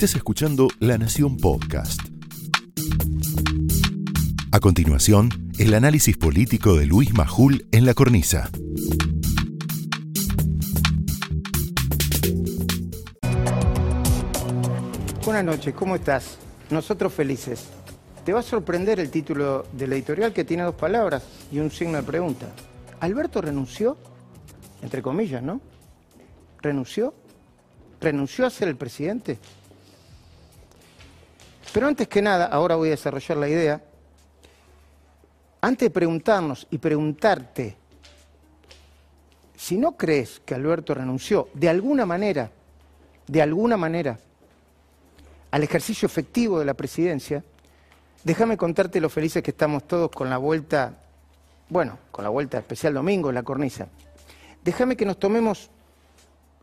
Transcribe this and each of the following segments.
Estás escuchando La Nación Podcast. A continuación, el análisis político de Luis Majul en la cornisa. Buenas noches, ¿cómo estás? Nosotros felices. Te va a sorprender el título del editorial que tiene dos palabras y un signo de pregunta. ¿Alberto renunció? Entre comillas, ¿no? ¿Renunció? ¿Renunció a ser el presidente? Pero antes que nada, ahora voy a desarrollar la idea, antes de preguntarnos y preguntarte, si no crees que Alberto renunció de alguna manera, de alguna manera, al ejercicio efectivo de la presidencia, déjame contarte lo felices que estamos todos con la vuelta, bueno, con la vuelta especial domingo en la cornisa. Déjame que nos tomemos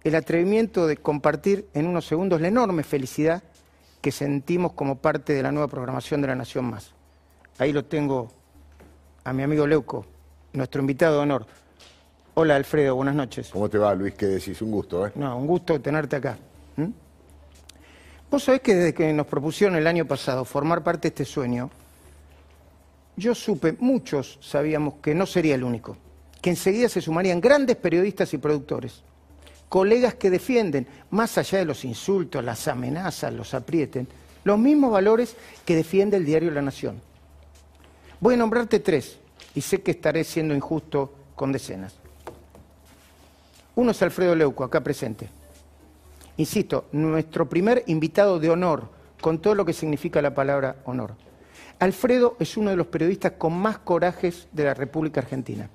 el atrevimiento de compartir en unos segundos la enorme felicidad que sentimos como parte de la nueva programación de La Nación Más. Ahí lo tengo a mi amigo Leuco, nuestro invitado de honor. Hola Alfredo, buenas noches. ¿Cómo te va, Luis? ¿Qué decís? Un gusto, ¿eh? No, un gusto tenerte acá. Vos sabés que desde que nos propusieron el año pasado formar parte de este sueño, yo supe, muchos sabíamos que no sería el único, que enseguida se sumarían grandes periodistas y productores colegas que defienden, más allá de los insultos, las amenazas, los aprieten, los mismos valores que defiende el diario La Nación. Voy a nombrarte tres y sé que estaré siendo injusto con decenas. Uno es Alfredo Leuco, acá presente. Insisto, nuestro primer invitado de honor, con todo lo que significa la palabra honor. Alfredo es uno de los periodistas con más corajes de la República Argentina.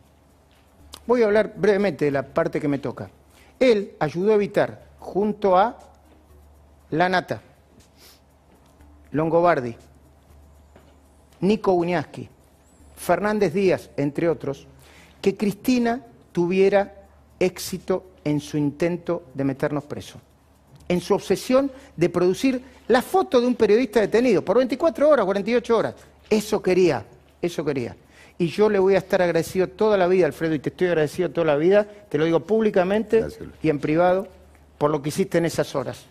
Voy a hablar brevemente de la parte que me toca. Él ayudó a evitar, junto a Lanata, Longobardi, Nico Uñaski, Fernández Díaz, entre otros, que Cristina tuviera éxito en su intento de meternos preso, en su obsesión de producir la foto de un periodista detenido por 24 horas, 48 horas. Eso quería, eso quería y yo le voy a estar agradecido toda la vida, Alfredo, y te estoy agradecido toda la vida, te lo digo públicamente y en privado, por lo que hiciste en esas horas.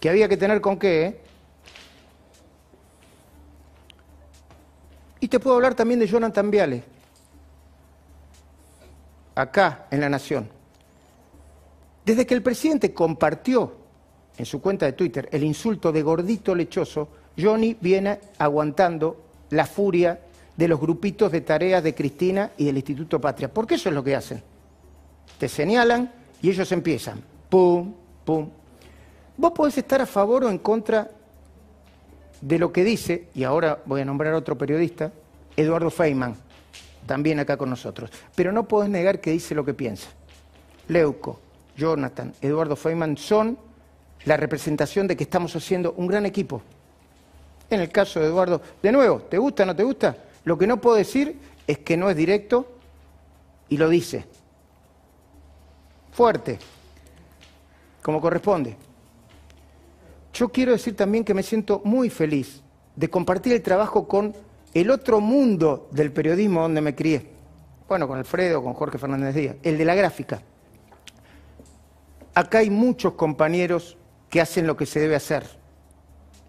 Que había que tener con qué, ¿eh? Y te puedo hablar también de Jonathan Viale, acá en La Nación. Desde que el presidente compartió en su cuenta de Twitter el insulto de gordito lechoso, Johnny viene aguantando la furia de los grupitos de tareas de Cristina y del Instituto Patria. Porque eso es lo que hacen. Te señalan y ellos empiezan. Pum, pum. Vos podés estar a favor o en contra de lo que dice, y ahora voy a nombrar a otro periodista, Eduardo Feynman, también acá con nosotros. Pero no podés negar que dice lo que piensa. Leuco, Jonathan, Eduardo Feynman son la representación de que estamos haciendo un gran equipo. En el caso de Eduardo, de nuevo, ¿te gusta o no te gusta? Lo que no puedo decir es que no es directo y lo dice. Fuerte, como corresponde. Yo quiero decir también que me siento muy feliz de compartir el trabajo con el otro mundo del periodismo donde me crié. Bueno, con Alfredo, con Jorge Fernández Díaz, el de la gráfica. Acá hay muchos compañeros que hacen lo que se debe hacer,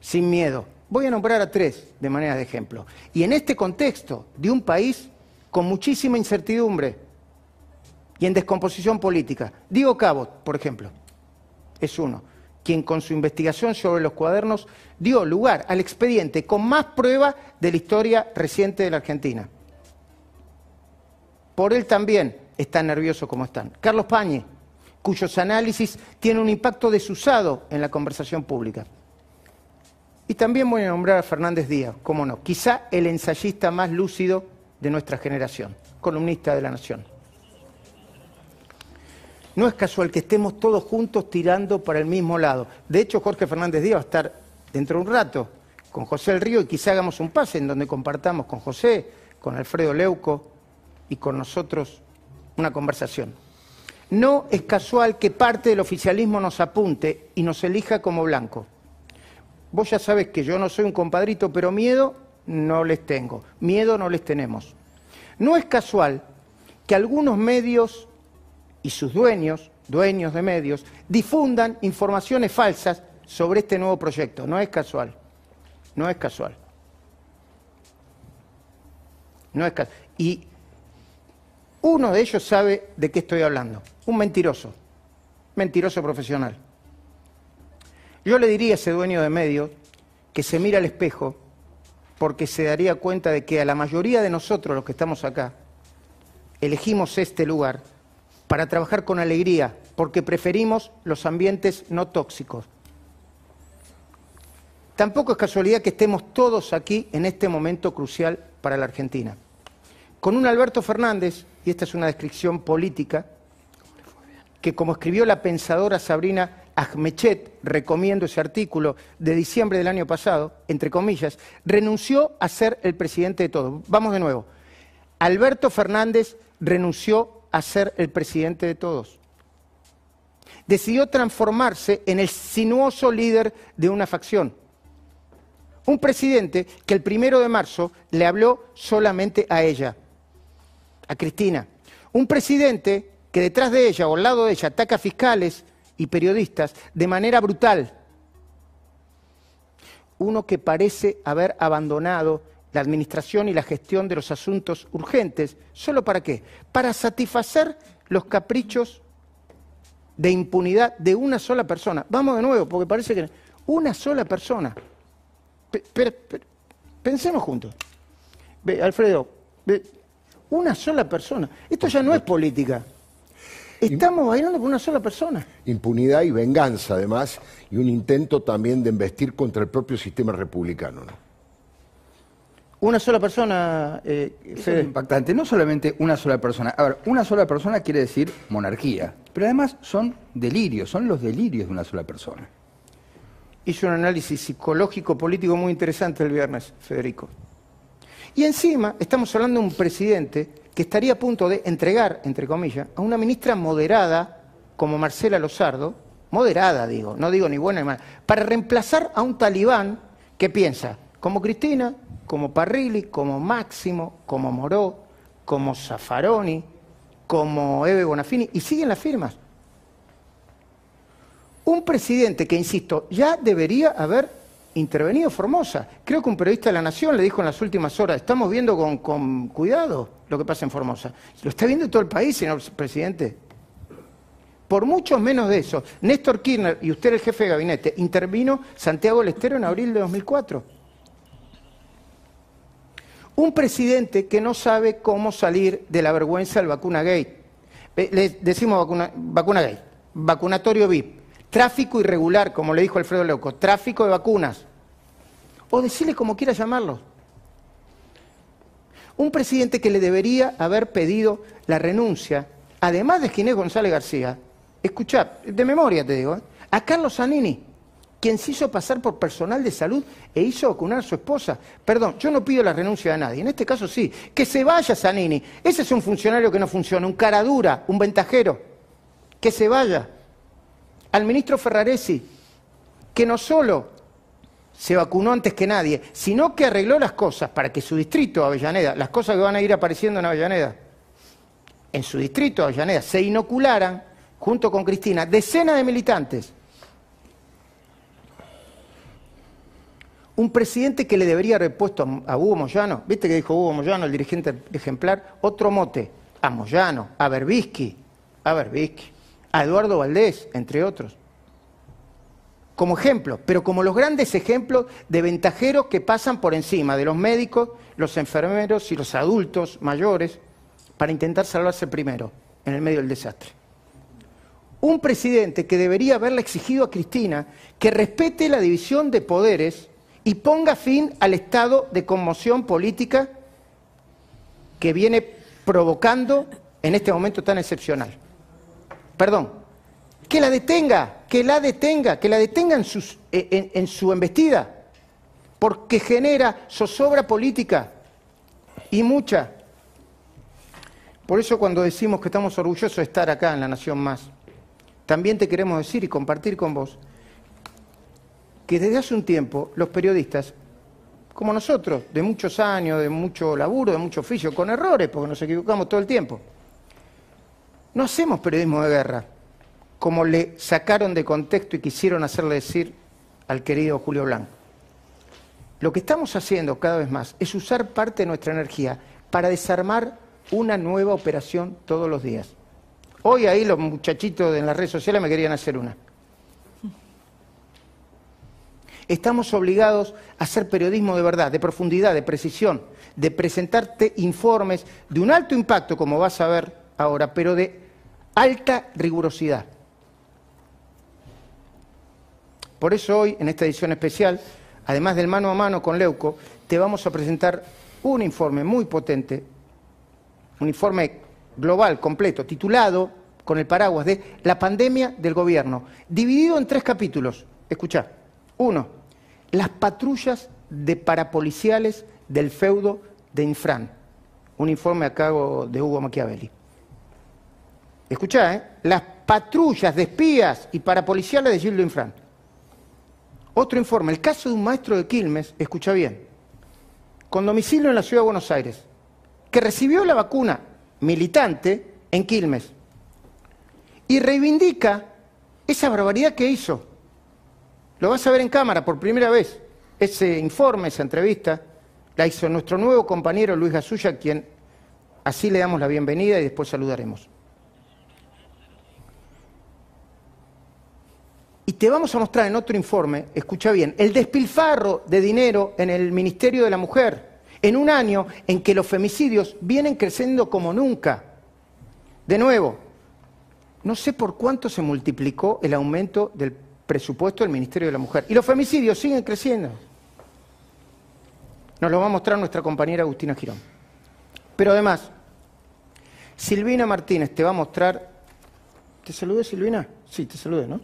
sin miedo Voy a nombrar a tres de manera de ejemplo. Y en este contexto de un país con muchísima incertidumbre y en descomposición política, Diego Cabo, por ejemplo, es uno, quien con su investigación sobre los cuadernos dio lugar al expediente con más prueba de la historia reciente de la Argentina. Por él también está nervioso como están. Carlos Pañi, cuyos análisis tienen un impacto desusado en la conversación pública. Y también voy a nombrar a Fernández Díaz, cómo no, quizá el ensayista más lúcido de nuestra generación, columnista de la Nación. No es casual que estemos todos juntos tirando para el mismo lado. De hecho, Jorge Fernández Díaz va a estar dentro de un rato con José El Río y quizá hagamos un pase en donde compartamos con José, con Alfredo Leuco y con nosotros una conversación. No es casual que parte del oficialismo nos apunte y nos elija como blanco. Vos ya sabes que yo no soy un compadrito, pero miedo no les tengo, miedo no les tenemos. No es casual que algunos medios y sus dueños, dueños de medios, difundan informaciones falsas sobre este nuevo proyecto. No es casual. No es casual. No es casual. Y uno de ellos sabe de qué estoy hablando. Un mentiroso. Mentiroso profesional. Yo le diría a ese dueño de medios que se mira al espejo porque se daría cuenta de que a la mayoría de nosotros, los que estamos acá, elegimos este lugar para trabajar con alegría, porque preferimos los ambientes no tóxicos. Tampoco es casualidad que estemos todos aquí en este momento crucial para la Argentina. Con un Alberto Fernández, y esta es una descripción política, que como escribió la pensadora Sabrina Ahmechet, recomiendo ese artículo de diciembre del año pasado, entre comillas, renunció a ser el presidente de todos. Vamos de nuevo. Alberto Fernández renunció a ser el presidente de todos. Decidió transformarse en el sinuoso líder de una facción. Un presidente que el primero de marzo le habló solamente a ella, a Cristina. Un presidente que detrás de ella o al lado de ella ataca fiscales y periodistas de manera brutal. Uno que parece haber abandonado la administración y la gestión de los asuntos urgentes. ¿Solo para qué? Para satisfacer los caprichos de impunidad de una sola persona. Vamos de nuevo, porque parece que una sola persona. pensemos juntos. Alfredo, una sola persona. Esto ya no es política. Estamos bailando con una sola persona. Impunidad y venganza, además, y un intento también de investir contra el propio sistema republicano. ¿no? Una sola persona. Eh, es impactante, no solamente una sola persona. A ver, una sola persona quiere decir monarquía, pero además son delirios, son los delirios de una sola persona. Hizo un análisis psicológico político muy interesante el viernes, Federico. Y encima estamos hablando de un presidente que estaría a punto de entregar, entre comillas, a una ministra moderada como Marcela Lozardo, moderada digo, no digo ni buena ni mala, para reemplazar a un talibán que piensa como Cristina, como Parrilli, como Máximo, como Moró, como Zaffaroni, como Eve Bonafini, y siguen las firmas. Un presidente que, insisto, ya debería haber intervenido Formosa. Creo que un periodista de la Nación le dijo en las últimas horas, estamos viendo con, cuidado lo que pasa en Formosa. Lo está viendo todo el país, señor presidente. Por mucho menos de eso, Néstor Kirchner y usted el jefe de gabinete, intervino Santiago Lestero en abril de 2004. Un presidente que no sabe cómo salir de la vergüenza del vacuna gay. Le decimos vacuna, vacuna vacunatorio VIP, tráfico irregular, como le dijo Alfredo Leuco, tráfico de vacunas. O decirle como quiera llamarlo. Un presidente que le debería haber pedido la renuncia, además de Ginés González García, escucha, de memoria te digo, ¿eh? a Carlos Zanini quien se hizo pasar por personal de salud e hizo vacunar a su esposa. Perdón, yo no pido la renuncia de nadie, en este caso sí. Que se vaya Zanini. Ese es un funcionario que no funciona, un cara dura, un ventajero. Que se vaya. Al ministro Ferraresi, que no solo se vacunó antes que nadie, sino que arregló las cosas para que su distrito, Avellaneda, las cosas que van a ir apareciendo en Avellaneda, en su distrito, Avellaneda, se inocularan, junto con Cristina, decenas de militantes. Un presidente que le debería haber puesto a, Hugo Moyano, viste que dijo Hugo Moyano, el dirigente ejemplar, otro mote, a Moyano, a Berbisky, a Berbisky, a Eduardo Valdés, entre otros. Como ejemplo, pero como los grandes ejemplos de ventajeros que pasan por encima de los médicos, los enfermeros y los adultos mayores para intentar salvarse primero en el medio del desastre. Un presidente que debería haberle exigido a Cristina que respete la división de poderes y ponga fin al estado de conmoción política que viene provocando en este momento tan excepcional. Perdón, que la detenga, que la detenga, que la detenga en, en su embestida, porque genera zozobra política y mucha. Por eso cuando decimos que estamos orgullosos de estar acá en la Nación Más, también te queremos decir y compartir con vos que desde hace un tiempo los periodistas, como nosotros, de muchos años, de mucho laburo, de mucho oficio, con errores, porque nos equivocamos todo el tiempo, no hacemos periodismo de guerra, como le sacaron de contexto y quisieron hacerle decir al querido Julio Blanco. Lo que estamos haciendo cada vez más es usar parte de nuestra energía para desarmar una nueva operación todos los días. Hoy ahí los muchachitos en las redes sociales me querían hacer una. Estamos obligados a hacer periodismo de verdad, de profundidad, de precisión, de presentarte informes de un alto impacto, como vas a ver ahora, pero de alta rigurosidad. Por eso hoy, en esta edición especial, además del mano a mano con Leuco, te vamos a presentar un informe muy potente, un informe global, completo, titulado con el paraguas de La pandemia del gobierno, dividido en tres capítulos. Escucha. Uno, las patrullas de parapoliciales del feudo de Infran. Un informe a cargo de Hugo Machiavelli. Escucha, ¿eh? Las patrullas de espías y parapoliciales de Gildo Infran. Otro informe, el caso de un maestro de Quilmes, escucha bien, con domicilio en la ciudad de Buenos Aires, que recibió la vacuna militante en Quilmes y reivindica esa barbaridad que hizo. Lo vas a ver en cámara por primera vez. Ese informe, esa entrevista, la hizo nuestro nuevo compañero Luis Gasulla, quien así le damos la bienvenida y después saludaremos. Y te vamos a mostrar en otro informe, escucha bien, el despilfarro de dinero en el Ministerio de la Mujer, en un año en que los femicidios vienen creciendo como nunca. De nuevo, no sé por cuánto se multiplicó el aumento del presupuesto del Ministerio de la Mujer. Y los femicidios siguen creciendo. Nos lo va a mostrar nuestra compañera Agustina Girón. Pero además, Silvina Martínez te va a mostrar... ¿Te saludé, Silvina? Sí, te saludé, ¿no?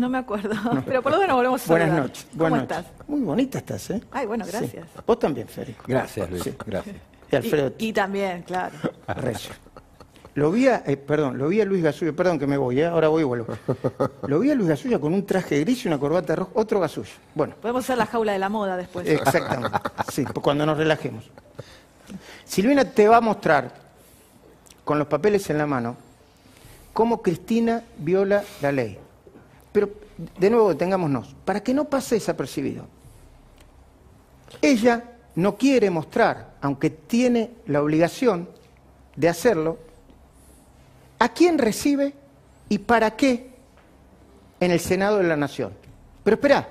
No me acuerdo, pero por lo menos volvemos a saludar. Buenas noches. ¿Cómo buenas estás? Muy bonita estás, ¿eh? Ay, bueno, gracias. Sí. Vos también, Federico. Gracias, Luis. Sí. Gracias. Y Alfredo. Y, y también, claro. Recio. Lo vi a, eh, perdón, lo vi a Luis Gasulla, perdón que me voy, ¿eh? ahora voy y vuelvo. Lo vi a Luis Gasulla con un traje gris y una corbata roja, otro Gasulla. Bueno, Podemos hacer la jaula de la moda después. exactamente. Sí, cuando nos relajemos. Silvina te va a mostrar, con los papeles en la mano, cómo Cristina viola la ley. Pero, de nuevo, detengámonos, para que no pase desapercibido. Ella no quiere mostrar, aunque tiene la obligación de hacerlo, a quién recibe y para qué en el Senado de la Nación. Pero espera,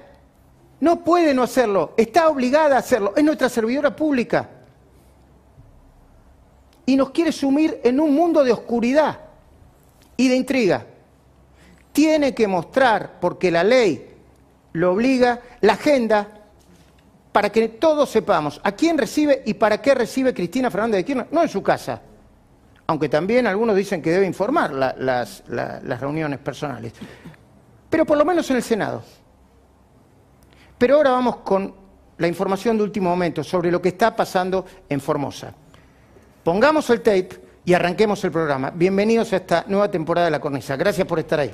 no puede no hacerlo, está obligada a hacerlo, es nuestra servidora pública. Y nos quiere sumir en un mundo de oscuridad y de intriga. Tiene que mostrar, porque la ley lo obliga, la agenda para que todos sepamos a quién recibe y para qué recibe Cristina Fernández de Kirchner, no en su casa, aunque también algunos dicen que debe informar la- las, la- las reuniones personales, pero por lo menos en el Senado. Pero ahora vamos con la información de último momento sobre lo que está pasando en Formosa. Pongamos el tape y arranquemos el programa. Bienvenidos a esta nueva temporada de La Cornisa. Gracias por estar ahí.